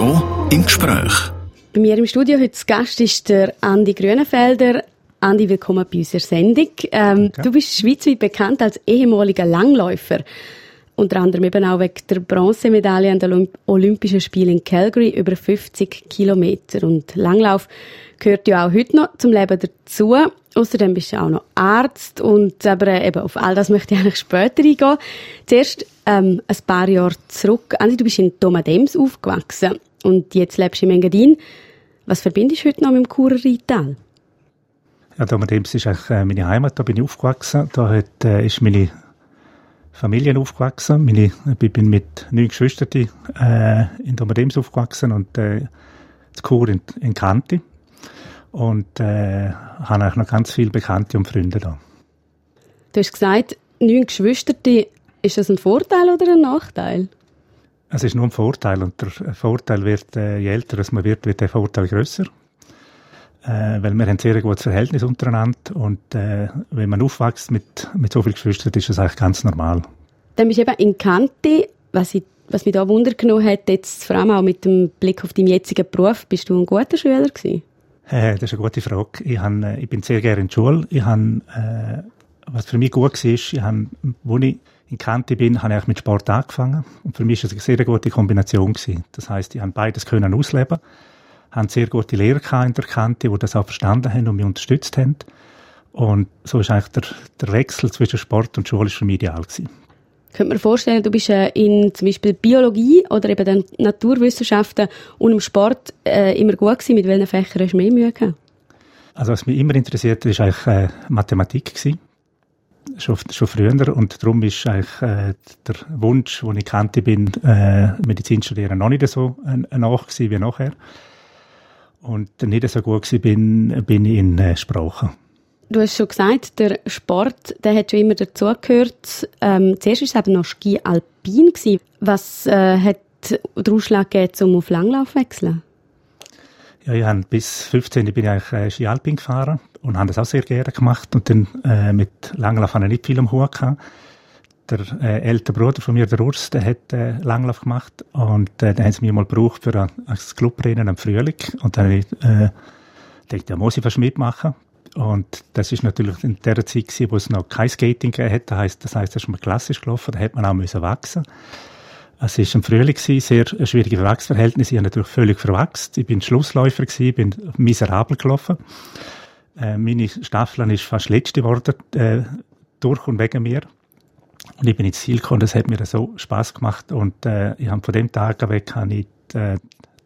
RSO im Gespräch. Bei mir im Studio heute zu Gast ist der Andi Grünenfelder. Andi, willkommen bei unserer Sendung. Ähm, Du bist schweizweit bekannt als ehemaliger Langläufer. Unter anderem eben auch wegen der Bronzemedaille an den Olympischen Spielen in Calgary über 50 Kilometer. Und Langlauf gehört ja auch heute noch zum Leben dazu. Außerdem bist du auch noch Arzt und aber eben auf all das möchte ich eigentlich später eingehen. Zuerst ähm, ein paar Jahre zurück. Andi, du bist in Domadems aufgewachsen und jetzt lebst du in Engadin. Was verbindest du heute noch mit dem Churer Rheintal? Ja, Domadems ist eigentlich äh, meine Heimat, da bin ich aufgewachsen. Da hat, äh, ist meine Familie aufgewachsen. Meine, ich bin mit neun Geschwistern äh, in Domadems aufgewachsen und äh, zu Chur in, in Kanti. Und äh, habe auch noch ganz viele Bekannte und Freunde da. Du hast gesagt, neun Geschwister, ist das ein Vorteil oder ein Nachteil? Es ist nur ein Vorteil und der Vorteil wird, äh, je älter man wird, wird der Vorteil größer. Äh, weil wir haben ein sehr gutes Verhältnis untereinander und äh, wenn man aufwächst mit, mit so vielen Geschwistern, ist das eigentlich ganz normal. Dann bist du eben in Kante, was, ich, was mich da Wunder genommen hat, jetzt vor allem auch mit dem Blick auf deinen jetzigen Beruf, bist du ein guter Schüler gewesen? Äh, das ist eine gute Frage. Ich, hab, äh, ich bin sehr gerne in der Schule. Ich hab, äh, was für mich gut war, ich hab, wo ich in Kante bin, habe ich mit Sport angefangen. Und für mich war es eine sehr gute Kombination. Gewesen. Das heißt, ich habe beides können ausleben haben sehr gute Lehrer in der Kante, die das auch verstanden haben und mich unterstützt haben. Und so ist eigentlich der, der Wechsel zwischen Sport und Schule für mich ideal gewesen. Könnte man vorstellen, du bist äh, in zum Beispiel Biologie oder eben den Naturwissenschaften und im Sport äh, immer gut gewesen. Mit welchen Fächern hast du mehr Mühe gehabt? Also was mich immer interessiert war eigentlich äh, Mathematik gewesen. Schon, schon früher und darum ist eigentlich äh, der Wunsch, den ich kannte bin, äh, Medizin studieren, noch nicht so äh, nach wie nachher. Und nicht so gut war, bin, bin ich in äh, Sprachen. Du hast schon gesagt, der Sport, der hat schon immer dazugehört. Ähm, zuerst war es eben noch Ski Alpin. Gewesen. Was äh, hat den Ausschlag gegeben, um auf Langlauf zu wechseln? Ja, ich habe bis 15 bin ich eigentlich äh, Ski Alpin gefahren und habe das auch sehr gerne gemacht. Und dann äh, mit Langlauf habe ich nicht viel am Hut gehabt der äh, ältere Bruder von mir, der Urs, der hat äh, Langlauf gemacht und äh, den haben sie mir mal gebraucht für ein, ein Clubrennen am Frühling und dann habe ich äh, gedacht, ja, muss ich fast mitmachen und das ist natürlich in der Zeit gewesen, wo es noch kein Skating gegeben hat, das heisst, das heisst, das ist mal klassisch gelaufen, da hat man auch müssen wachsen es war im Frühling, gewesen, sehr schwierige Verwachsverhältnisse. Ich habe natürlich völlig verwachsen. Ich bin Schlussläufer, gewesen, bin miserabel gelaufen. Äh, meine Staffel ist fast letzte geworden, äh, durch und wegen mir. Und ich bin ins Ziel gekommen, das hat mir so Spaß gemacht und äh, ich habe von dem Tag weg habe ich die, äh,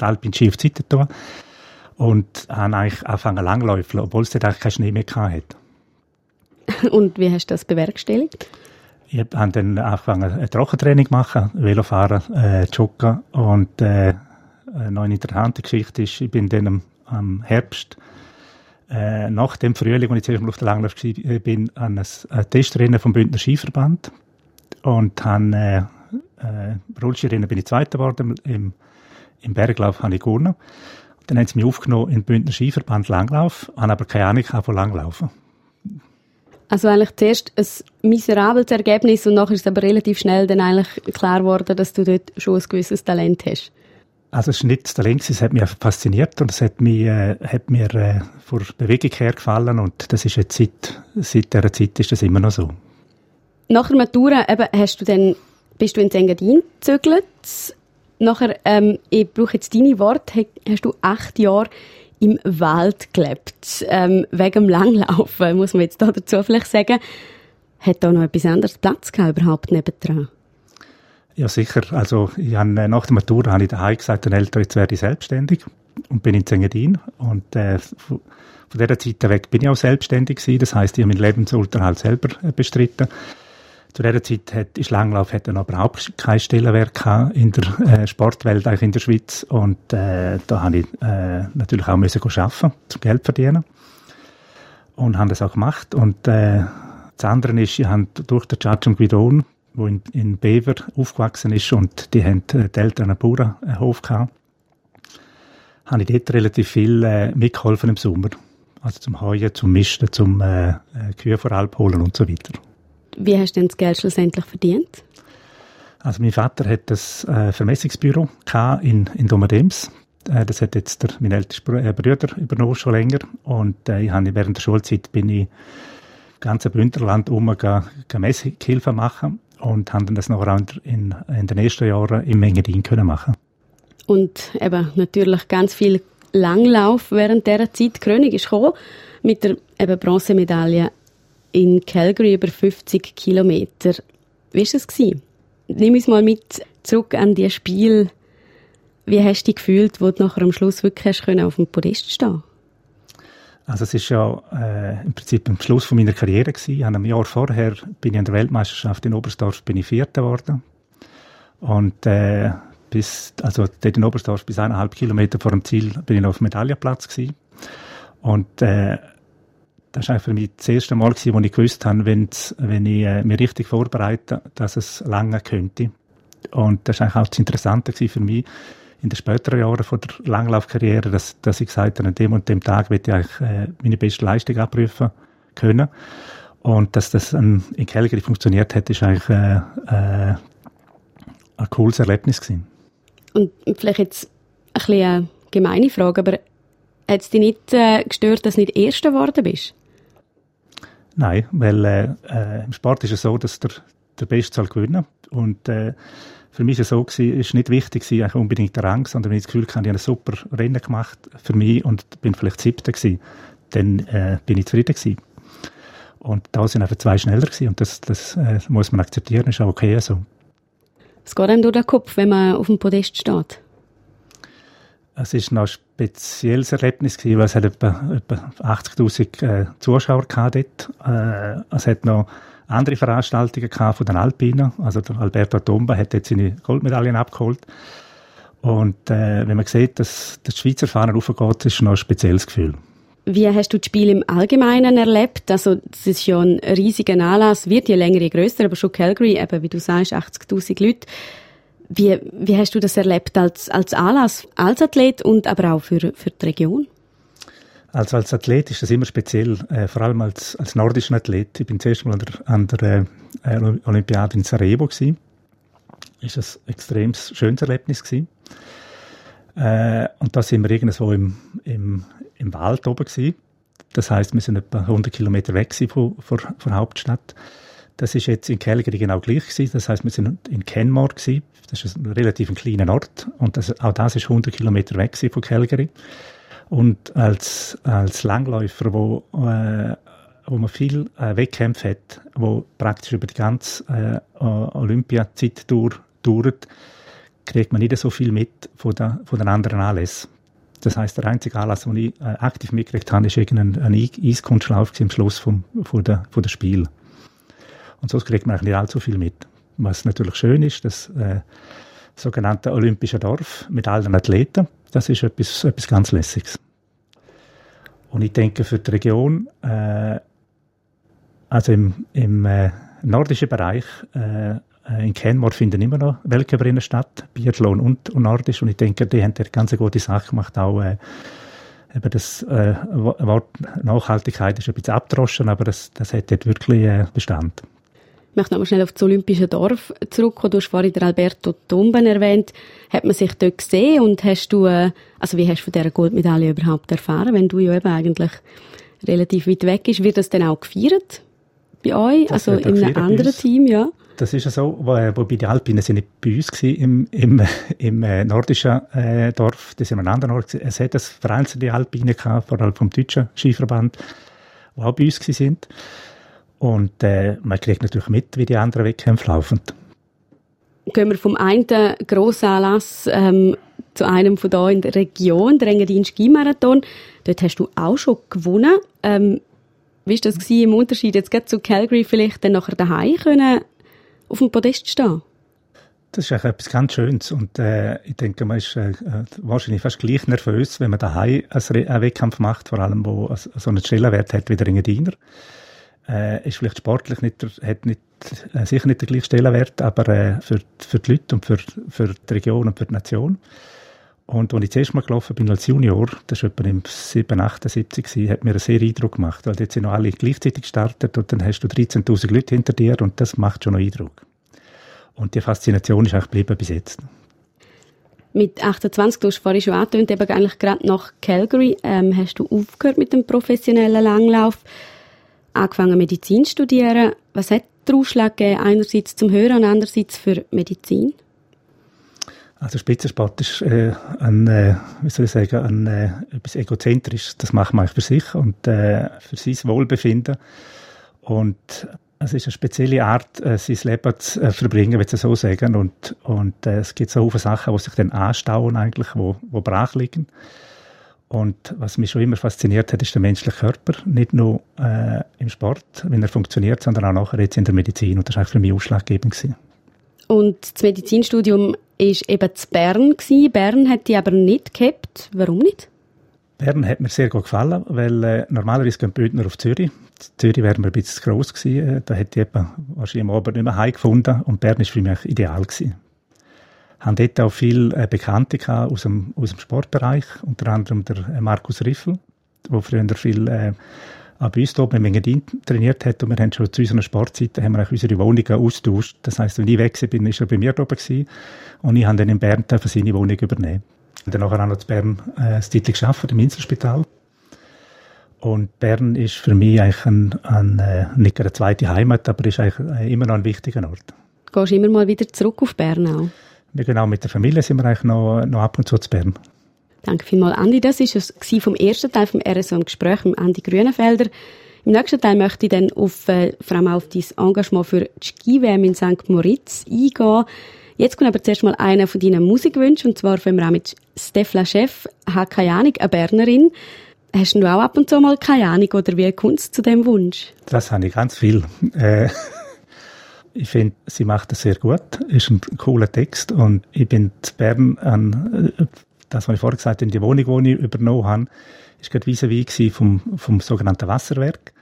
die Alpine Ski auf die Seite getan und habe eigentlich angefangen langläufeln, obwohl es dort eigentlich keinen Schnee mehr hatte. Und wie hast du das bewerkstelligt? Ich habe dann angefangen, ein Trockentraining zu machen, Velofahren, äh, Joggen und äh, eine neue interessante Geschichte ist, ich bin dann am, am Herbst äh, nach dem Frühling, als ich zuerst mal auf der Langlauf war, bin, an ein, Testrennen vom Bündner Skiverband und habe, äh, äh, Rollskirennen bin ich Zweiter geworden, im, im Berglauf habe ich gewonnen. Dann haben sie mich aufgenommen in den Bündner Skiverband Langlauf, habe aber keine Ahnung von Langlaufen. Also eigentlich zuerst ein miserables Ergebnis und nachher ist aber relativ schnell dann eigentlich klar geworden, dass du dort schon ein gewisses Talent hast. Also es ist nicht das hat mich fasziniert und es hat, mich, äh, hat mir äh, vor Bewegung her gefallen und das ist jetzt seit, seit dieser Zeit ist das immer noch so. Nach der Matura eben, hast du dann, bist du in Engadin gezögert. Nachher, ähm, ich brauche jetzt deine Worte, hast du acht Jahre im Wald gelebt. Ähm, wegen dem Langlaufen, muss man jetzt da dazu vielleicht sagen. Hat da noch etwas anderes Platz gehabt, überhaupt nebendran? Ja, sicher. Also, ich habe, äh, nach der Matura habe ich daheim gesagt, den Eltern, jetzt werde ich selbstständig und bin in Engadin. Und äh, von, dieser Zeit weg bin ich auch selbstständig gewesen. Das heißt, ich habe meinen Lebensunterhalt selber äh, bestritten. Zu dieser Zeit hat, ist Langlauf hat dann überhaupt kein Stellenwerk in der äh, Sportwelt, eigentlich in der Schweiz. Und äh, da habe ich äh, natürlich auch müssen arbeiten, zum Geld verdienen. Und habe das auch gemacht. Und äh, das andere ist, ich habe durch den Judge Guidon, der in, in Bever aufgewachsen ist, und die haben äh, die Eltern einen Bauernhof gehabt, habe ich dort relativ viel äh, mitgeholfen im Sommer. Also zum Heuen, zum Misten, zum äh, äh Kühe vor Alp holen und so weiter. Wie hast du denn das Geld schlussendlich verdient? Also mein Vater hat das äh, Vermessungsbüro in, in Domadems. Äh, das hat jetzt der, mein ältester äh, Bruder übernommen, schon länger. Und äh, ich habe während der Schulzeit bin ich ganze Bündnerland um Messhilfe machen und haben das noch in, in den ersten Jahren im Mengendin können machen. Und eben natürlich ganz viel Langlauf während dieser Zeit. Die Krönung ist gekommen mit der eben Bronzemedaille in Calgary über 50 Kilometer. Wie war es? Nimm uns mal mit zurück an die Spiel. Wie hast du dich gefühlt, wo du nachher am Schluss wirklich auf dem Podest stehen also es ist ja äh, im Prinzip am Schluss von meiner Karriere gewesen. Ein Jahr vorher bin ich an der Weltmeisterschaft in Oberstdorf bin ich Vierter geworden. Und äh, bis, also dort in Oberstdorf bis eineinhalb Kilometer vor dem Ziel bin ich noch auf dem Medaillenplatz gewesen. Und äh, das war für mich das erste Mal, gewesen, wo ich gewusst habe, wenn ich äh, mich richtig vorbereite, dass es lange könnte. Und das war auch das Interessante für mich in den späteren Jahren von der Langlaufkarriere, dass, dass ich gesagt habe, an dem und dem Tag will ich eigentlich äh, meine beste Leistung abprüfen können. Und dass das ähm, in Calgary funktioniert hat, ist eigentlich äh, äh, ein cooles Erlebnis gewesen. Und vielleicht jetzt ein bisschen eine gemeine Frage, aber hat es dich nicht äh, gestört, dass du nicht Erster geworden bist? Nein, weil äh, im Sport ist es so, dass der, der Beste soll gewinnen und äh, für mich war es so, gewesen, ist nicht wichtig gewesen, unbedingt der Rang, sondern wenn ich das Gefühl hatte, ich habe ein super Rennen gemacht für mich und bin vielleicht Siebter gewesen, dann äh, bin ich zufrieden gewesen. Und da sind einfach zwei schneller gewesen und das, das äh, muss man akzeptieren, ist auch okay so. Was geht einem durch den Kopf, wenn man auf dem Podest steht? Es war noch ein spezielles Erlebnis gewesen, weil es hat etwa, etwa 80'000 äh, Zuschauer dort. Äh, es hat noch andere Veranstaltungen gehabt von den Alpinen. Also der Alberto Tomba hat jetzt seine Goldmedaillen abgeholt. Und äh, wenn man sieht, dass das Schweizer Fahrer raufgeht, ist es noch ein spezielles Gefühl. Wie hast du das Spiel im Allgemeinen erlebt? Also, das ist ja ein riesiger Anlass, wird je länger, je grösser, aber schon Calgary, eben, wie du sagst, 80.000 Leute. Wie, wie hast du das erlebt als, als Anlass, als Athlet und aber auch für, für die Region? Also als Athlet ist das immer speziell, äh, vor allem als, als nordischer Athlet. Ich bin zuerst mal an der, an der äh, Olympiade in Sarajevo gewesen. Ist ein extrem schönes Erlebnis gewesen. Äh, und da sind wir irgendwo im, im, im Wald oben gewesen. Das heißt, wir sind etwa 100 Kilometer weg von, von, von der Hauptstadt. Das ist jetzt in Calgary genau gleich gewesen. Das heißt, wir sind in Kenmore gewesen. Das ist ein relativ kleiner Ort. Und das, auch das ist 100 Kilometer weg von Calgary. Und als, als Langläufer, wo, äh, wo man viel äh, Wettkämpfe hat, wo praktisch über die ganze äh, Olympiazeit dauert, kriegt man nicht so viel mit von, der, von den anderen Anlässen. Das heißt, der einzige Anlass, den ich äh, aktiv mitgekriegt habe, ist irgendein ein Eiskunstlauf am Schluss vom, von der, von der Spiel. Und sonst kriegt man eigentlich nicht allzu viel mit. Was natürlich schön ist, das äh, sogenannte Olympische Dorf mit allen Athleten, das ist etwas, etwas ganz Lässiges. Und ich denke, für die Region, äh, also im, im äh, nordischen Bereich, äh, in Kenmore finden immer noch Weltcuprennen statt, Biathlon und, und Nordisch. Und ich denke, die haben eine ganz gute Sache gemacht, auch äh, eben das äh, Wort Nachhaltigkeit ist ein bisschen abgedroschen, aber das, das hat dort wirklich äh, Bestand. Ich möchte nochmal schnell auf das Olympische Dorf zurückkommen. Du hast vorhin den Alberto Tomben erwähnt. Hat man sich dort gesehen und hast du, äh, also wie hast du von dieser Goldmedaille überhaupt erfahren, wenn du ja eben eigentlich relativ weit weg bist? Wird das dann auch gefeiert bei euch? Das also in einem anderen Team, ja? Das ist ja so, äh, wobei die Alpinen sind nicht bei uns gewesen, im, im, im äh, nordischen äh, Dorf, das sind an einem anderen Ort. Es hat das vereinzelte Alpine gehabt, vor allem vom deutschen Skiverband, die auch bei uns gewesen sind. Und äh, man kriegt natürlich mit, wie die anderen Wettkämpfe laufen. Gehen wir vom einen grossen Anlass ähm, zu einem von hier in der Region, der Engadin Skimarathon. Dort hast du auch schon gewonnen. Ähm, wie war das gewesen, im Unterschied jetzt zu Calgary vielleicht dann nachher daheim können auf dem Podest stehen? Das ist eigentlich etwas ganz Schönes und äh, ich denke, man ist äh, wahrscheinlich fast gleich nervös, wenn man daheim einen Wettkampf macht, vor allem wo so einen Stellenwert hat wie der Engadiner äh, ist vielleicht sportlich nicht, hat nicht, äh, sicher nicht den gleichen Stellenwert, aber äh, für, für die Leute und für, für die Region und für die Nation. Und als ich zuerst mal gelaufen bin als Junior, das war etwa im 7, 78, hat mir einen sehr Eindruck gemacht, weil jetzt sind noch alle gleichzeitig gestartet und dann hast du 13.000 Leute hinter dir und das macht schon noch Eindruck. Und die Faszination ist auch geblieben bis jetzt. Mit 28, du hast vorhin schon angetönt, eben eigentlich gerade nach Calgary, ähm, hast du aufgehört mit dem professionellen Langlauf, angefangen Medizin zu studieren. Was hat der Ausschlag gegeben, einerseits zum Hören und andererseits für Medizin? Also Spitzensport ist äh, ein, äh, wie soll ich sagen, ein, äh, etwas egozentrisches. Das macht man für sich und äh, für sein Wohlbefinden. Und es ist eine spezielle Art, äh, sein Leben zu äh, verbringen, würde ich so sagen. Und, und äh, es gibt so viele Sachen, die sich dann anstauen eigentlich, wo, wo brach liegen. Und was mich schon immer fasziniert hat, ist der menschliche Körper. Nicht nur äh, im Sport, wenn er funktioniert, sondern auch nachher jetzt in der Medizin. Und das war eigentlich für mich ausschlaggebend. Gewesen. Und das Medizinstudium war eben zu Bern. Gewesen. Bern hat die aber nicht gehabt. Warum nicht? Bern hat mir sehr gut gefallen, weil äh, normalerweise gehen die Bündner auf Zürich. Zürich wäre mir ein bisschen zu gross gewesen. Äh, da hätte ich eben wahrscheinlich am Abend nicht mehr heimgefunden. Und Bern war für mich ideal gewesen. Haben dort auch viele äh, Bekannte aus dem, aus dem Sportbereich, unter anderem der äh, Markus Riffel, der früher viel äh, auch bei uns hier beim Engadin trainiert hat und wir haben schon zu unserer Sportzeiten haben wir unsere Wohnungen austauscht. Das heisst, wenn ich weg bin, ist er bei mir oben gewesen und ich habe dann in Bern seine Wohnung übernehmen. Und dann nachher auch noch in Bern äh, das Titel geschafft im Inselspital. Und Bern ist für mich eigentlich ein, ein, äh, nicht eine zweite Heimat, aber ist eigentlich immer noch ein wichtiger Ort. Gehst du immer mal wieder zurück auf Bern auch? Genau, mit der Familie sind wir eigentlich noch, noch ab und zu zu Bern. Danke vielmals, Andi. Das war es vom ersten Teil vom RSO im Gespräch mit Andi Grünenfelder. Im nächsten Teil möchte ich dann auf, äh, vor allem auf dein Engagement für die Ski-WM in St. Moritz eingehen. Jetzt kommt aber zuerst mal einer von deinen Musikwünschen, und zwar fangen wir auch mit Stefla Chef, hat keine Ahnung, eine Bernerin. Hast du auch ab und zu mal keine Ahnung, oder wie kommst du zu dem Wunsch? Das habe ich ganz viel. Äh, ich finde, sie macht das sehr gut, ist ein cooler Text und ich bin zu Bern an äh, das, was ich vorher gesagt habe, die Wohnung, die ich übernommen habe, ist gerade vis-à-vis vom, vom sogenannten Wasserwerk.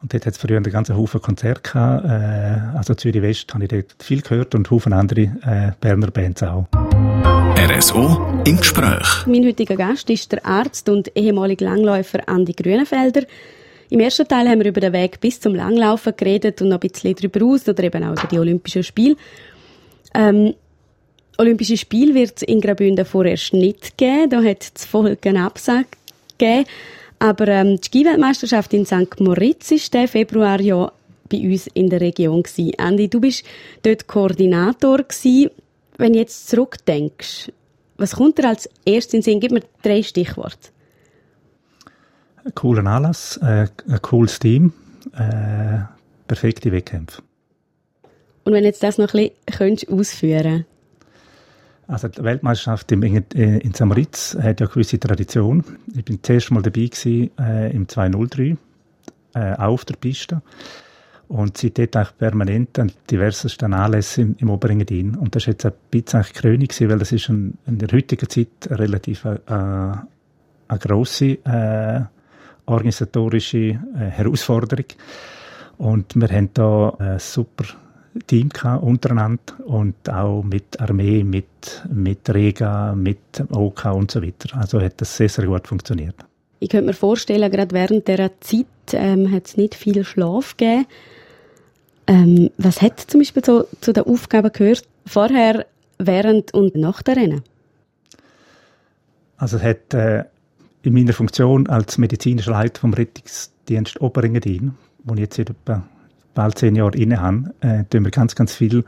Und dort hat es früher einen ganzen Haufen Konzerte gehabt. Äh, also Zürich West habe ich dort viel gehört und Haufen andere äh, Berner Bands auch. RSO im Gespräch. Mein heutiger Gast ist der Arzt und ehemalige Langläufer Andi Grünenfelder. Im ersten Teil haben wir über den Weg bis zum Langlaufen geredet und noch ein bisschen darüber aus oder eben auch über die Olympischen Spiele. Ähm, Olympische Spiele wird es in Graubünden vorerst nicht geben. Da hat es Folgen Absage gegeben. Aber ähm, die Skiweltmeisterschaft in St. Moritz ist der Februar ja bei uns in der Region gewesen. Andi, du bist dort Koordinator gewesen. Wenn du jetzt zurückdenkst, was kommt dir als erstes in den Sinn? Gib mir drei Stichworte. Cooler Anlass, äh, ein cooles Team, äh, perfekte Wettkämpfe. Und wenn jetzt das noch ein bisschen ausführen? Also die Weltmeisterschaft in, in Samaritz hat ja eine gewisse Tradition. Ich bin zuerst mal dabei gewesen, äh, im 203, äh, auch auf der Piste. Und seitdem eigentlich permanent an diversesten Anlässen im, im Oberengadin. Und das war jetzt ein bisschen eigentlich Krönung gewesen, weil das ist ein, in der heutigen Zeit relativ äh, eine grosse äh, organisatorische äh, Herausforderung. Und wir haben da eine super Team gehabt, untereinander und auch mit Armee, mit, mit Rega, mit OK und so weiter. Also hat das sehr, sehr gut funktioniert. Ich könnte mir vorstellen, gerade während dieser Zeit ähm, hat es nicht viel Schlaf gegeben. Ähm, was hat zum Beispiel so, zu den Aufgaben gehört, vorher, während und nach der Rennen? Also es hat äh, in meiner Funktion als medizinischer Leiter vom Rettungsdienst Oberengadin, wo ich jetzt seit etwa bald zehn Jahre inne habe, äh, tun wir ganz, ganz viel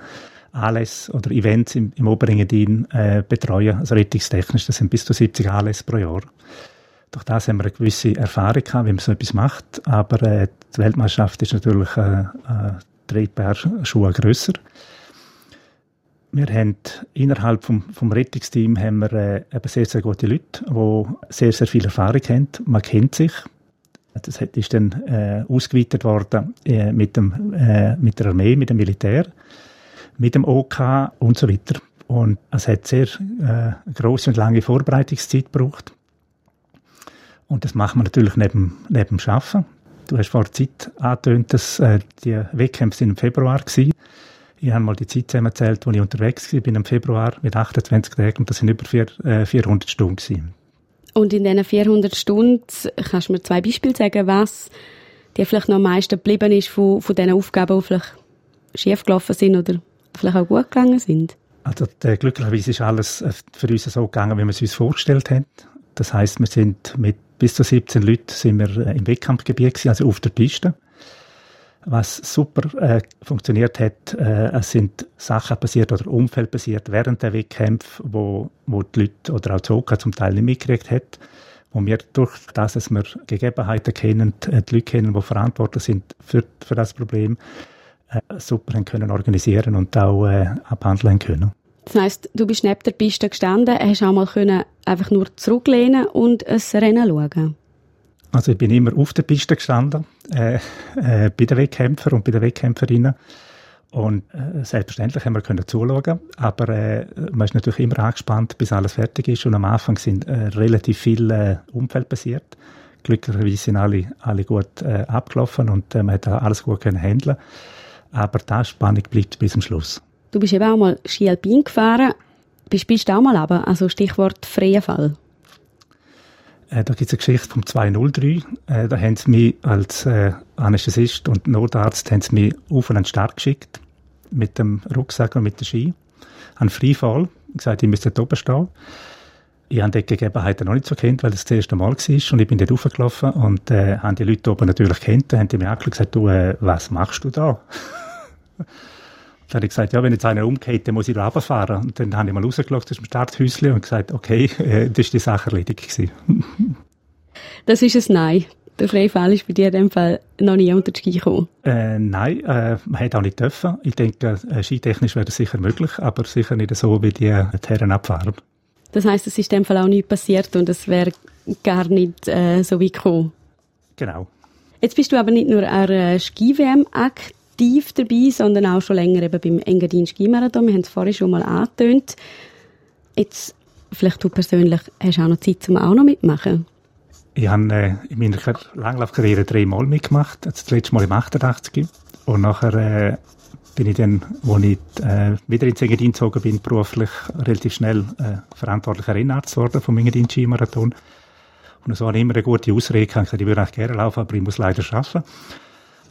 Anlässe oder Events im, im Oberengadin äh, betreuen, also rettungstechnisch. Das sind bis zu 70 Anlässe pro Jahr. Durch das haben wir eine gewisse Erfahrung gehabt, wie man so etwas macht. Aber äh, die Weltmeisterschaft ist natürlich äh, äh, drei Paar Schuhe grösser. Wir haben innerhalb vom, vom Rettungsteam haben wir äh, eben sehr, sehr gute Leute, die sehr, sehr viel Erfahrung haben. Man kennt sich. Das ist dann äh, ausgeweitet worden äh, mit, dem, äh, mit der Armee, mit dem Militär, mit dem OK und so weiter. Und es hat sehr äh, große und lange Vorbereitungszeit gebraucht. Und das machen wir natürlich neben, neben dem Arbeiten. Du hast vor der Zeit angetönt, dass äh, die Wettkämpfe im Februar waren. Ich habe mal die Zeit zusammengezählt, als ich unterwegs war, bin im Februar mit 28 Tagen und das sind über vier, äh, 400 Stunden. Gewesen. Und in diesen 400 Stunden kannst du mir zwei Beispiele sagen, was dir vielleicht noch am meisten geblieben ist von, von diesen Aufgaben, die vielleicht schief gelaufen sind oder vielleicht auch gut gegangen sind? Also der, glücklicherweise ist alles äh, für uns so gegangen, wie wir es uns vorgestellt haben. Das heißt, wir sind mit bis zu 17 Leuten sind wir äh, im Wettkampfgebiet gewesen, also auf der Piste. Was super äh, funktioniert hat, äh, es sind Sachen passiert oder Umfeld passiert während der Wettkämpfe, wo, wo die Leute oder auch die Zoka zum Teil nicht mitgekriegt hat, wo wir durch das, dass wir Gegebenheiten kennen, äh, die Leute kennen, die verantwortlich sind für, für das Problem, äh, super können organisieren und auch äh, abhandeln können. Das heisst, du bist neben der Piste gestanden, hast auch mal können einfach nur zurücklehnen und ein Rennen schauen. Also ich bin immer auf der Piste gestanden, äh, äh, bei den Wettkämpfern und bei den Wettkämpferinnen. Und äh, selbstverständlich haben wir können zuschauen, aber äh, man ist natürlich immer angespannt, bis alles fertig ist. Und am Anfang sind äh, relativ viele äh, Umfeld passiert. Glücklicherweise sind alle, alle gut äh, abgelaufen und äh, man hat alles gut können handeln. Aber die Spannung bleibt bis zum Schluss. Du bist eben auch mal Ski Alpin gefahren. Bist, bist du auch mal aber? Also Stichwort freier Fall. Äh, da gibt es eine Geschichte vom 203. Äh, da haben sie mich als äh, Anästhesist und Notarzt haben sie mich auf einen Start geschickt mit dem Rucksack und mit dem Ski. Ein Freifall. gesagt, ich müsste dort oben stehen. Ich habe die Gegebenheiten noch nicht so kennt, weil das das erste Mal war und ich bin dort raufgelaufen und äh, haben die Leute oben natürlich kennt, haben die mir angeschaut und gesagt, du, äh, was machst du da? Dann habe ich gesagt, ja, wenn jetzt einer umgeht, dann muss ich da runterfahren. Und dann habe ich mal rausgeschaut aus dem Starthäuschen und gesagt, okay, äh, das ist die Sache erledigt gewesen. das ist ein Nein. Der Freifall ist bei dir in dem Fall noch nie unter die Ski gekommen? Äh, nein, äh, man hätte auch nicht dürfen. Ich denke, äh, skitechnisch wäre das sicher möglich, aber sicher nicht so, wie die, äh, die Herren abfahren. Das heisst, es ist in dem Fall auch nicht passiert und es wäre gar nicht äh, so weit gekommen? Genau. Jetzt bist du aber nicht nur an einer Ski-WM aktiv, aktiv dabei, sondern auch schon länger eben beim Engadin Skimarathon. Wir haben es vorhin schon mal angetönt. Jetzt, vielleicht du persönlich, hast auch noch Zeit, um auch noch mitmachen? Ich habe äh, in meiner Langlaufkarriere dreimal mitgemacht. Das letzte Mal im 88. Und nachher äh, bin ich dann, als ich äh, wieder ins Engadin gezogen bin, beruflich relativ schnell äh, verantwortlicher Rennarzt geworden vom Engadin Skimarathon. Und so habe ich immer eine gute Ausrede. Ich würde eigentlich gerne laufen, aber ich muss leider arbeiten.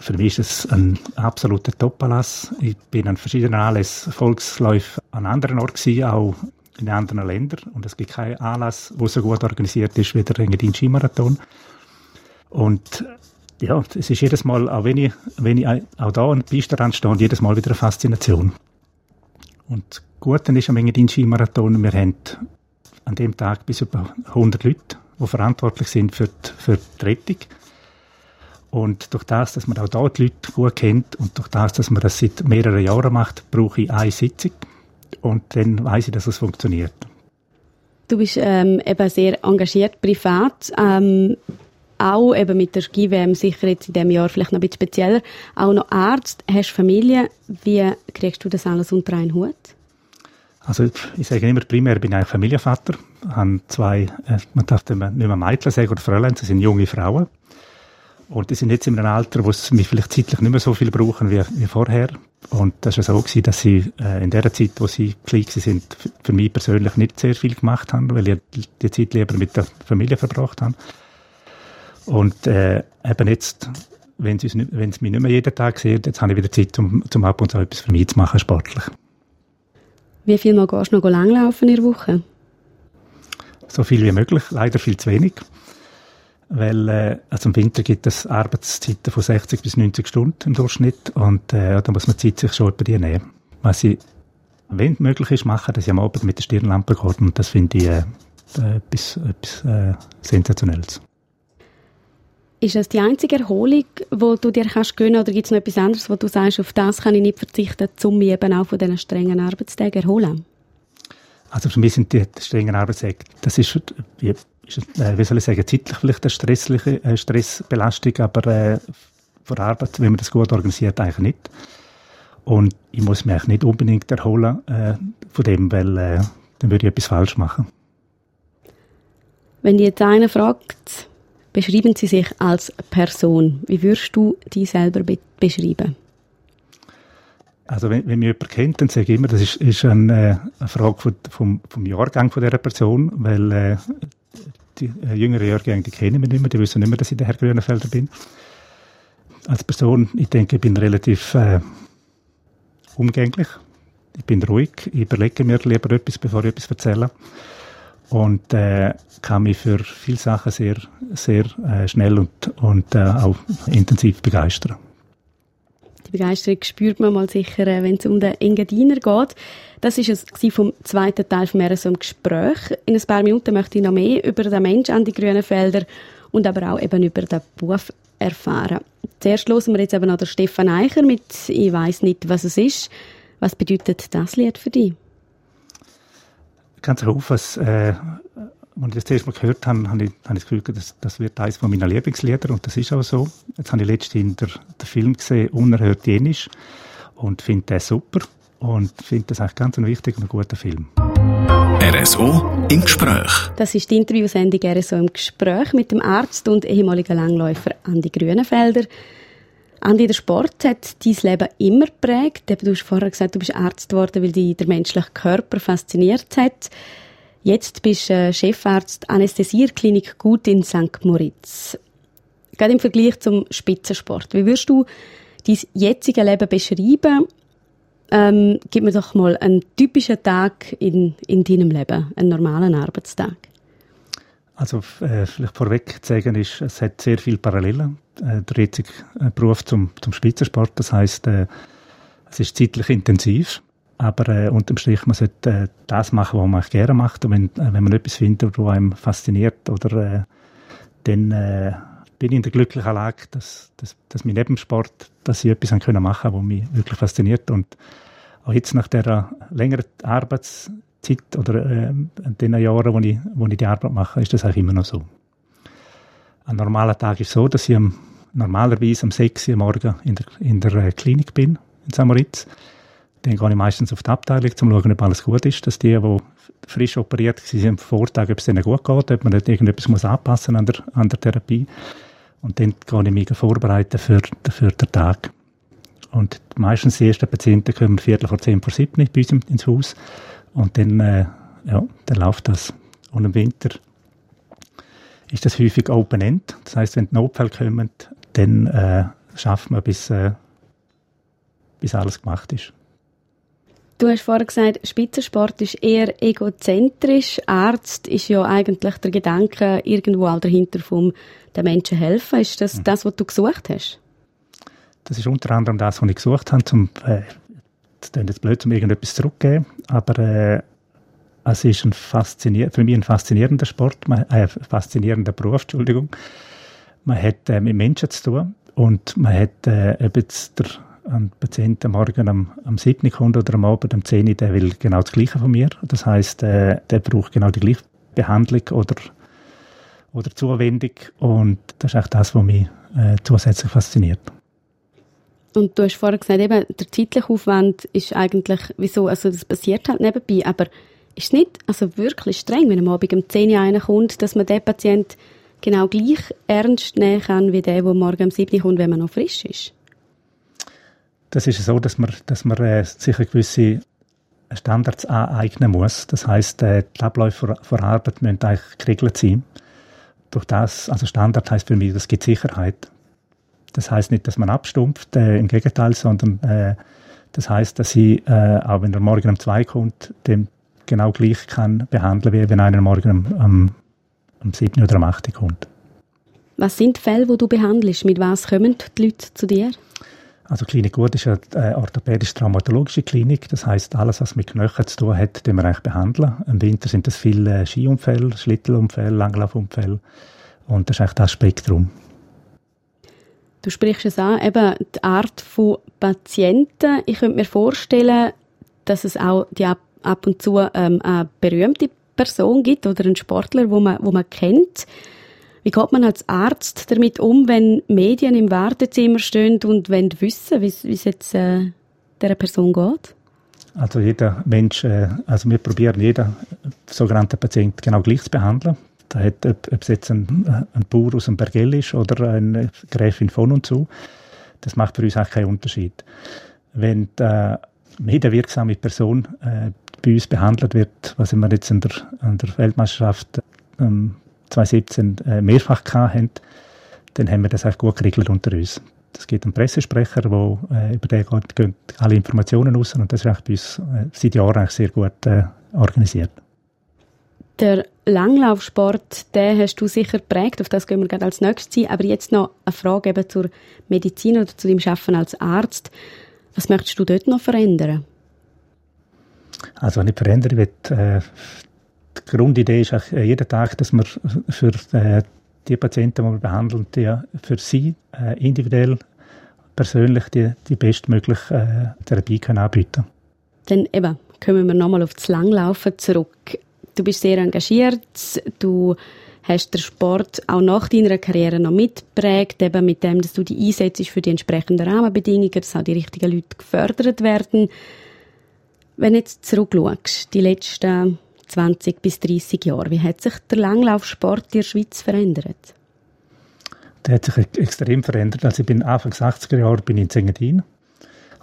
Für mich ist es ein absoluter Top-Anlass. Ich bin an verschiedenen Anlässen, Volksläufen an anderen Orten auch in anderen Ländern. Und es gibt keinen Anlass, der so gut organisiert ist wie der Engadin Skimarathon. Und ja, es ist jedes Mal, auch wenn ich, wenn ich auch da an der Piste stehe, jedes Mal wieder eine Faszination. Und das Gute ist am Engadin Skimarathon, wir haben an dem Tag bis über 100 Leute, die verantwortlich sind für die, für die Rettung. Und durch das, dass man auch dort die Leute gut kennt und durch das, dass man das seit mehreren Jahren macht, brauche ich eine Sitzung und dann weiß ich, dass es funktioniert. Du bist ähm, eben sehr engagiert privat, ähm, auch eben mit der Ski-WM sicher jetzt in diesem Jahr vielleicht noch ein bisschen spezieller. Auch noch Arzt, hast Familie. Wie kriegst du das alles unter einen Hut? Also ich sage immer, primär bin ich ein Familienvater, habe zwei, äh, man darf nicht mehr Mädchen sagen oder Fräulein, sie sind junge Frauen. Und die sind jetzt in einem Alter, wo sie mich vielleicht zeitlich nicht mehr so viel brauchen wie, wie vorher. Und das war so gewesen, dass sie äh, in der Zeit, wo sie klein sind, für mich persönlich nicht sehr viel gemacht haben, weil ich die Zeit lieber mit der Familie verbracht habe. Und äh, eben jetzt, wenn sie, wenn sie mich nicht mehr jeden Tag sehen, jetzt habe ich wieder Zeit, um, um ab und zu etwas für mich zu machen, sportlich. Wie viel Mal gehst du noch langlaufen in der Woche? So viel wie möglich, leider viel zu wenig weil äh, also im Winter gibt es Arbeitszeiten von 60 bis 90 Stunden im Durchschnitt und äh, da muss man Zeit sich schon bei dir nehmen. Was ich, wenn möglich ist, mache, dass ich am Abend mit der Stirnlampe gehe und das finde ich äh, etwas, etwas äh, Sensationelles. Ist das die einzige Erholung, die du dir kannst gönnen oder gibt es noch etwas anderes, wo du sagst, auf das kann ich nicht verzichten, um mich eben auch von diesen strengen Arbeitstagen erholen? Also für mich sind die strengen Arbeitstage, das ist, wie, ist, äh, wie soll ich sagen, zeitlich vielleicht eine stressliche äh, Stressbelastung, aber äh, vor Arbeit, wenn man das gut organisiert, eigentlich nicht. Und ich muss mich eigentlich nicht unbedingt erholen äh, von dem, weil äh, dann würde ich etwas falsch machen. Wenn jetzt einer fragt, beschreiben Sie sich als Person, wie würdest du dich selber be beschreiben? Also wenn, wenn mich jemand kennt, dann sage ich immer, das ist, ist eine, eine Frage von, vom, vom Jahrgang von dieser Person, weil äh, die äh, jüngeren Jahrgänge, die kennen mich nicht mehr, die wissen nicht mehr, dass ich der Herr Grünenfelder bin. Als Person, ich denke, ich bin relativ äh, umgänglich. Ich bin ruhig, ich überlege mir lieber etwas, bevor ich etwas erzähle. Und äh, kann mich für viele Sachen sehr, sehr äh, schnell und, und äh, auch intensiv begeistern. Die Begeisterung spürt man mal sicher, äh, wenn es um den Engadiner geht. Das ist es vom zweiten Teil von mir so im Gespräch. In ein paar Minuten möchte ich noch mehr über den Mensch an die grünen Felder und aber auch eben über den Beruf erfahren. Zuerst hören wir jetzt eben noch den Stefan Eicher mit «Ich weiß nicht, was es ist». Was bedeutet das Lied für dich? Ganz auf, was, äh, als ich das erste Mal gehört habe, habe ich, habe ich das Gefühl, das, das wird eines meiner Lieblingslieder und das ist auch so. Jetzt habe ich letztens den, den Film gesehen, «Unerhört Jenisch» und finde den super und finde das eigentlich ganz ein wichtiger und guter Film. RSO im Gespräch. Das ist die Interviewsendung RSO im Gespräch mit dem Arzt und ehemaligen Langläufer Andi Grünenfelder. Andi, der Sport hat dein Leben immer geprägt. Du hast vorher gesagt, du bist Arzt geworden, weil dich der menschliche Körper fasziniert hat. Jetzt bist du äh, Chefarzt Anästhesierklinik Gut in St. Moritz. Gerade im Vergleich zum Spitzensport. Wie würdest du dein jetziges Leben beschreiben? Ähm, gib mir doch mal einen typischen Tag in, in deinem Leben, einen normalen Arbeitstag. Also äh, vielleicht vorweg zu sagen ist, es hat sehr viele Parallelen. Äh, der jetzige äh, Beruf zum, zum Spitzensport, das heißt, äh, es ist zeitlich intensiv, aber äh, unterm Strich, man sollte äh, das machen, was man gerne macht. Und wenn, äh, wenn man etwas findet, was einem fasziniert, oder, äh, dann äh, bin ich in der glücklichen Lage, dass, dass, dass mich neben dem Sport, dass ich etwas machen kann, was mich wirklich fasziniert. Und auch jetzt nach dieser längeren Arbeitszeit oder äh, den Jahren, wo ich, wo ich die Arbeit mache, ist das auch immer noch so. Ein normaler Tag ist so, dass ich am, normalerweise um 6 Uhr morgen in der, in der äh, Klinik bin, in Samoritz. Dann gehe ich meistens auf die Abteilung, um zu schauen, ob alles gut ist, dass die, die frisch operiert sind, am Vortag, ob es denen gut geht, ob man nicht irgendetwas muss anpassen an der, an der Therapie. Und dann gehe ich mich vorbereiten für, für den Tag. Und meistens die ersten Patienten kommen Viertel vor zehn vor sieben bei uns ins Haus. Und dann, äh, ja, dann läuft das. Und im Winter ist das häufig Open-End. Das heißt, wenn die Notfälle kommen, dann äh, schafft man, bis, äh, bis alles gemacht ist. Du hast vorher gesagt, Spitzensport ist eher egozentrisch. Arzt ist ja eigentlich der Gedanke irgendwo auch dahinter, um den Menschen helfen. Ist das mhm. das, was du gesucht hast? Das ist unter anderem das, was ich gesucht habe, zum, äh, das klingt jetzt blöd, um irgendetwas zurückzugeben, aber äh, es ist ein faszinier für mich ein faszinierender Sport, ein äh, faszinierender Beruf, Entschuldigung. Man hat äh, mit Menschen zu tun und man hat, äh, jetzt der ein Patient am Morgen am, am 7. kommt oder am Abend am 10. der will genau das Gleiche von mir. Das heißt, äh, der braucht genau die gleiche Behandlung oder, oder Zuwendung und das ist auch das, was mich äh, zusätzlich fasziniert. Und du hast vorher gesagt, eben, der zeitliche Aufwand ist eigentlich, wieso, also das passiert halt nebenbei, aber ist es nicht also wirklich streng, wenn am Abend um 10 Uhr einer kommt, dass man den Patient genau gleich ernst nehmen kann, wie der, der morgen um 7 Uhr kommt, wenn man noch frisch ist? Das ist so, dass man, dass man äh, sich gewisse Standards aneignen muss. Das heißt, äh, die Abläufe vor Arbeit müssen eigentlich geregelt sein. Durch das, also Standard heißt für mich, das gibt Sicherheit. Das heißt nicht, dass man abstumpft, äh, im Gegenteil, sondern äh, das heißt, dass ich, äh, auch wenn er morgen um zwei kommt, den genau gleich kann behandeln, wie wenn einer morgen um, um, um sieben oder um acht kommt. Was sind die Fälle, die du behandelst? Mit was kommen die Leute zu dir? Also Klinik Gut ist eine äh, orthopädisch-traumatologische Klinik. Das heißt, alles, was mit Knöcheln zu tun hat, den wir eigentlich behandeln. Im Winter sind das viele Skiunfälle, Schlittelunfälle, Langlaufunfälle. Und das ist eigentlich das Spektrum. Du sprichst es an, eben die Art von Patienten. Ich könnte mir vorstellen, dass es auch die ab, ab und zu ähm, eine berühmte Person gibt oder einen Sportler, wo man, wo man kennt. Wie geht man als Arzt damit um, wenn Medien im Wartezimmer stehen und wollen wissen, wie es jetzt äh, dieser Person geht? Also jeder Mensch, äh, also wir probieren jeden sogenannten Patient genau gleich zu behandeln. Da hat, ob, ob es jetzt ein, ein Bauer aus dem Bergell ist oder eine Gräfin von und zu, das macht für uns auch keinen Unterschied. Wenn die äh, medienwirksame Person äh, bei uns behandelt wird, was wir jetzt in der, in der Weltmeisterschaft ähm, 2017 äh, mehrfach hatten, dann haben wir das auch gut geregelt unter uns. Es gibt einen Pressesprecher, wo, äh, über den geht, gehen alle Informationen raus und das ist eigentlich bei uns äh, seit Jahren eigentlich sehr gut äh, organisiert. Der Langlaufsport, den hast du sicher geprägt, auf das gehen wir gerade als nächstes ein. Aber jetzt noch eine Frage eben zur Medizin oder zu deinem Arbeiten als Arzt. Was möchtest du dort noch verändern? Also wenn ich verändern will, äh, die Grundidee ist äh, jeden Tag, dass wir für äh, die Patienten, die wir behandeln, die für sie äh, individuell, persönlich die, die bestmögliche Therapie können anbieten Dann eben, kommen wir nochmal auf das Langlaufen zurück. Du bist sehr engagiert, du hast den Sport auch nach deiner Karriere noch mitgeprägt, eben mit dem, dass du die einsetzt für die entsprechenden Rahmenbedingungen, dass auch die richtigen Leute gefördert werden. Wenn du jetzt zurückschaust, die letzten 20 bis 30 Jahre, wie hat sich der Langlaufsport in der Schweiz verändert? Der hat sich extrem verändert. Also ich bin Anfang 80er Jahre bin ich in Zengadin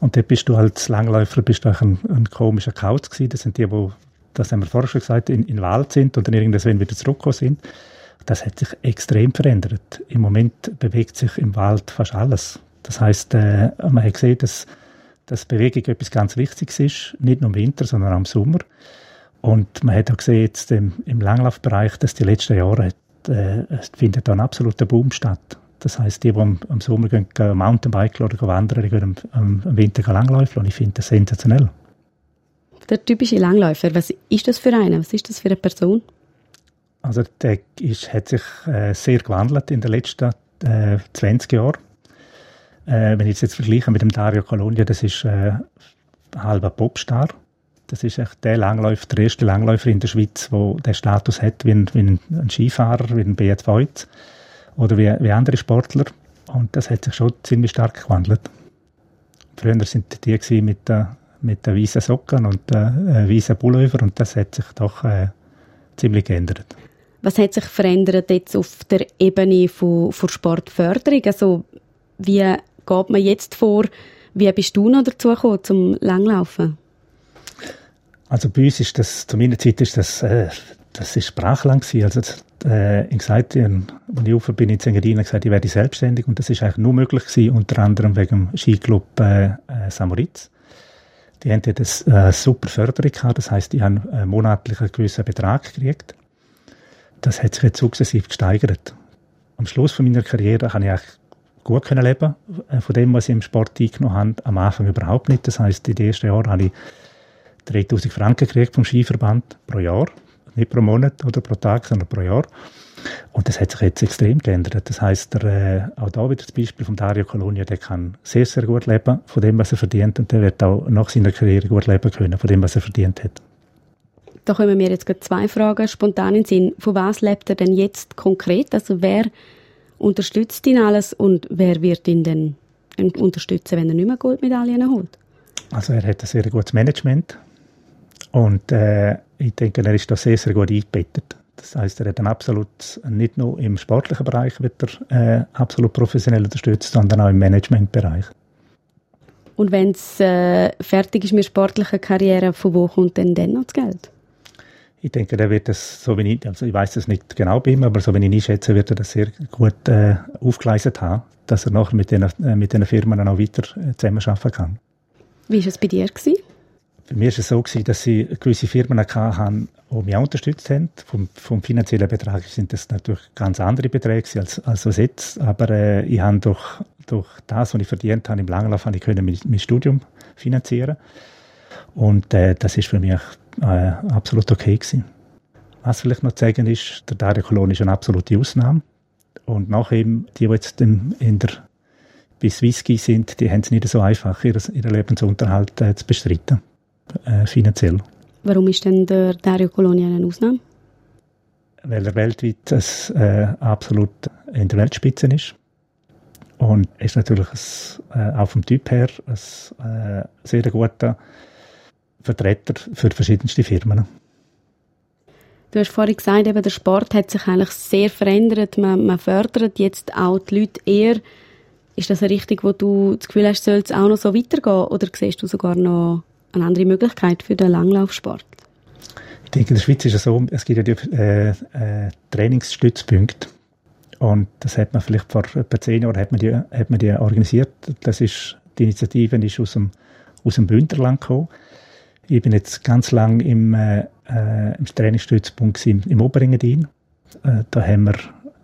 und dort bist du als Langläufer bist du ein, ein komischer Kauz gewesen. Das sind die, die, das haben wir vorher schon gesagt, in, in Wald sind und dann irgendwann wieder zurückgekommen sind. Das hat sich extrem verändert. Im Moment bewegt sich im Wald fast alles. Das heißt, äh, man hat gesehen, dass, dass Bewegung etwas ganz Wichtiges ist, nicht nur im Winter, sondern auch im Sommer. Und man hat auch gesehen, jetzt im, im Langlaufbereich, dass die letzten Jahre hat, äh, findet da ein absoluter Boom statt. Das heißt, die, die am, am Sommer gehen, gehen Mountainbike oder wandern, die gehen am, am Winter langläufen. Und ich finde das sensationell. Der typische Langläufer, was ist das für einen? Was ist das für eine Person? Also der ist, hat sich äh, sehr gewandelt in den letzten äh, 20 Jahren. Äh, wenn ich es jetzt vergleiche mit dem Dario Colonia, das ist äh, ein halber Popstar. Das ist echt der Langläufer, der erste Langläufer in der Schweiz, der den Status hat wie ein, wie ein Skifahrer, wie ein Beat Voigt oder wie, wie andere Sportler. Und das hat sich schon ziemlich stark gewandelt. Früher sind die, mit, der, mit den weißen Socken und den äh, weißen Pullover und das hat sich doch äh, ziemlich geändert. Was hat sich verändert jetzt auf der Ebene von, von Sportförderung? Also wie geht man jetzt vor? Wie bist du noch dazu gekommen zum Langlaufen? Also bei uns ist das, zu meiner Zeit ist das, äh, das ist sprachlang gewesen. Also, äh, ich gesagt, als ich auf bin in Zengadin, gesagt, ich werde selbstständig und das ist eigentlich nur möglich gewesen, unter anderem wegen dem Skiclub äh, äh, Samoritz. Die haben dort eine äh, super Förderung gehabt, das heisst, die haben äh, monatlich einen gewissen Betrag gekriegt. Das hat sich jetzt sukzessiv gesteigert. Am Schluss von meiner Karriere kann ich eigentlich gut können leben äh, von dem, was ich im Sport eingenommen habe. Am Anfang überhaupt nicht. Das heisst, in den ersten Jahren habe ich 3000 Franken gekriegt vom Skiverband pro Jahr. Nicht pro Monat oder pro Tag, sondern pro Jahr. Und das hat sich jetzt extrem geändert. Das heisst, der, äh, auch da wieder das Beispiel von Dario Colonia, der kann sehr, sehr gut leben von dem, was er verdient und der wird auch nach seiner Karriere gut leben können von dem, was er verdient hat. Da kommen mir jetzt gerade zwei Fragen spontan in den Sinn. Von was lebt er denn jetzt konkret? Also wer unterstützt ihn alles und wer wird ihn denn unterstützen, wenn er nicht mehr Goldmedaillen holt? Also er hat ein sehr gutes Management und äh, ich denke, er ist da sehr, sehr gut eingebettet. Das heißt, er hat dann absolut, nicht nur im sportlichen Bereich wird er äh, absolut professionell unterstützt, sondern auch im Managementbereich. Und wenn es äh, fertig ist mit der sportlichen Karriere, von wo kommt denn dann noch das Geld? Ich denke, der wird das, so wie ich, also ich weiß es nicht genau bei ihm, aber so wie ich einschätze, wird er das sehr gut äh, aufgeleistet haben, dass er nachher mit den, äh, mit den Firmen auch weiter äh, zusammenarbeiten kann. Wie war es bei dir? Gewesen? Bei mir war es so, gewesen, dass ich gewisse Firmen hatte, die mich auch unterstützt haben. Vom, vom finanziellen Betrag sind das natürlich ganz andere Beträge als, als was jetzt. Aber äh, ich habe durch, durch das, was ich verdient habe im Langlauf, habe ich können mein, mein Studium finanzieren Und äh, das ist für mich äh, absolut okay gewesen. Was vielleicht noch zu sagen ist, der Dario Colon ist eine absolute Ausnahme. Und nach ihm, die, die jetzt in, der bis Whisky sind, die haben es nicht so einfach, ihren, ihren Lebensunterhalt äh, zu bestreiten äh, finanziell. Warum ist denn der Dario Colonia eine Ausnahme? Weil er weltweit das, äh, absolut in der Weltspitze ist. Und ist natürlich ein, äh, auch vom Typ her ein äh, sehr guter Vertreter für verschiedenste Firmen. Du hast vorhin gesagt, eben, der Sport hat sich eigentlich sehr verändert. Man, man fördert jetzt auch die Leute eher. Ist das eine Richtung, wo du das Gefühl hast, soll es auch noch so weitergehen? Oder siehst du sogar noch eine andere Möglichkeit für den Langlaufsport? Ich denke, in der Schweiz ist es so, es gibt ja die äh, äh, Trainingsstützpunkte. Und das hat man vielleicht vor etwa zehn Jahren hat man die, hat man die organisiert. Das ist, die Initiative ist aus dem, aus dem Bündnerland gekommen. Ich bin jetzt ganz lang im, äh, äh im Trainingsstützpunkt im, im Oberengadin. Äh, da haben wir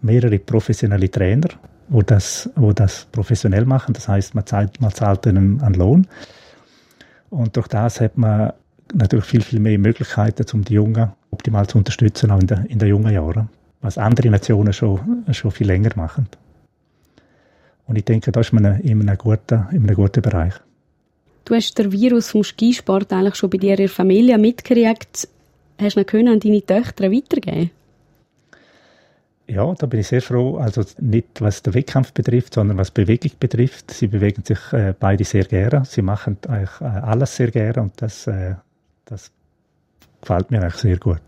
mehrere professionelle Trainer, wo das, wo das professionell machen. Das heißt, man zahlt, man zahlt ihnen einen Lohn. Und durch das hat man natürlich viel, viel mehr Möglichkeiten, um die Jungen optimal zu unterstützen, auch in den in der jungen Jahren was andere Nationen schon, schon viel länger machen. Und ich denke, da ist man in einem guten, in einem guten Bereich. Du hast den Virus vom Skisport eigentlich schon bei dir in der Familie mitgekriegt. Hast du ihn an deine Töchter weitergeben ja, da bin ich sehr froh. Also nicht was den Wettkampf betrifft, sondern was Bewegung betrifft. Sie bewegen sich äh, beide sehr gerne. Sie machen eigentlich äh, alles sehr gerne und das, äh, das gefällt mir eigentlich sehr gut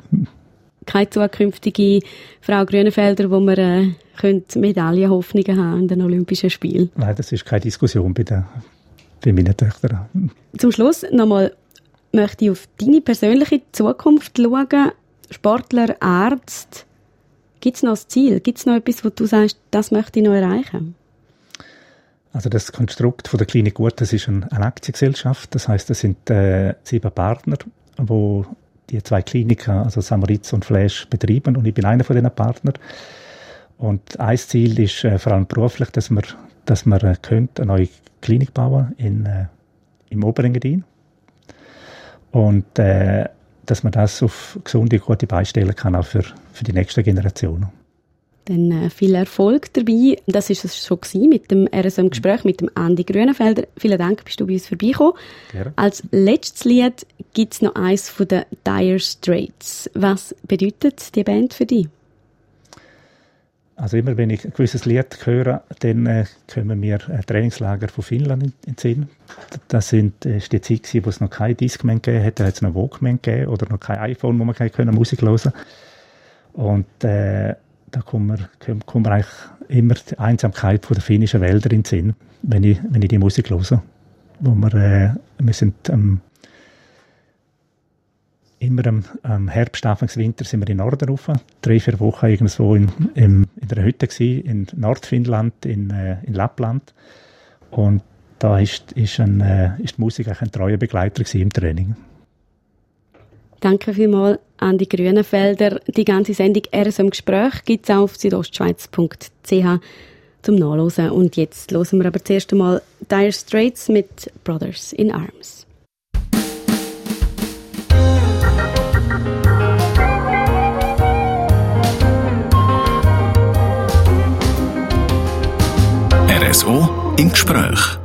keine zukünftige Frau Grünenfelder, wo wir äh, Medaillenhoffnungen haben in den Olympischen Spielen? Nein, das ist keine Diskussion bei, den, bei meinen Töchtern. Zum Schluss nochmal möchte ich auf deine persönliche Zukunft schauen. Sportler, Arzt. Gibt es noch ein Ziel? Gibt es noch etwas, wo du sagst, das möchte ich noch erreichen? Also das Konstrukt von der Klinik Gut, das ist eine Aktiengesellschaft. Das heißt, das sind äh, sieben Partner, die die zwei Kliniken, also Samaritz und Flash, betreiben und ich bin einer von diesen Partnern. Und ein Ziel ist äh, vor allem beruflich, dass wir, dass wir äh, eine neue Klinik bauen in, äh, im Oberengadin und äh, dass man das auf gesunde, gute Beine kann, auch für, für die nächste Generation. Dann äh, viel Erfolg dabei. Das ist es schon gewesen mit dem RSM-Gespräch mit dem Andi Grünenfelder. Vielen Dank, bist du bei uns vorbeigekommen. Gerne. Als letztes Lied gibt es noch eins von den Dire Straits. Was bedeutet die Band für dich? Also immer wenn ich ein gewisses Lied höre, dann äh, kommen mir äh, Trainingslager von Finnland in, in den Sinn. Das sind, äh, die Zeit gewesen, wo es noch kein Discman gegeben hat, da hat es noch Walkman gegeben oder noch kein iPhone, wo man können Musik hören. Und äh, da kommt mir, kommt mir eigentlich immer die Einsamkeit von der finnischen Wälder in den Sinn, wenn ich, wenn ich die Musik höre. Wo wir, äh, wir sind ähm, immer am, am Herbst, Anfangs Winter sind wir in den Norden rauf. Drei, vier Wochen irgendwo in, in, in der Hütte gewesen, in Nordfinnland, in, äh, in Lappland. Und da ist, ist, ein, äh, ist die Musik ein treuer Begleiter im Training. Danke vielmals an die Grünenfelder. Die ganze Sendung «RS im Gespräch» gibt es auf südostschweiz.ch zum Nachlesen. Und jetzt hören wir aber zuerst einmal Dire Straits mit «Brothers in Arms». RSO im Gespräch.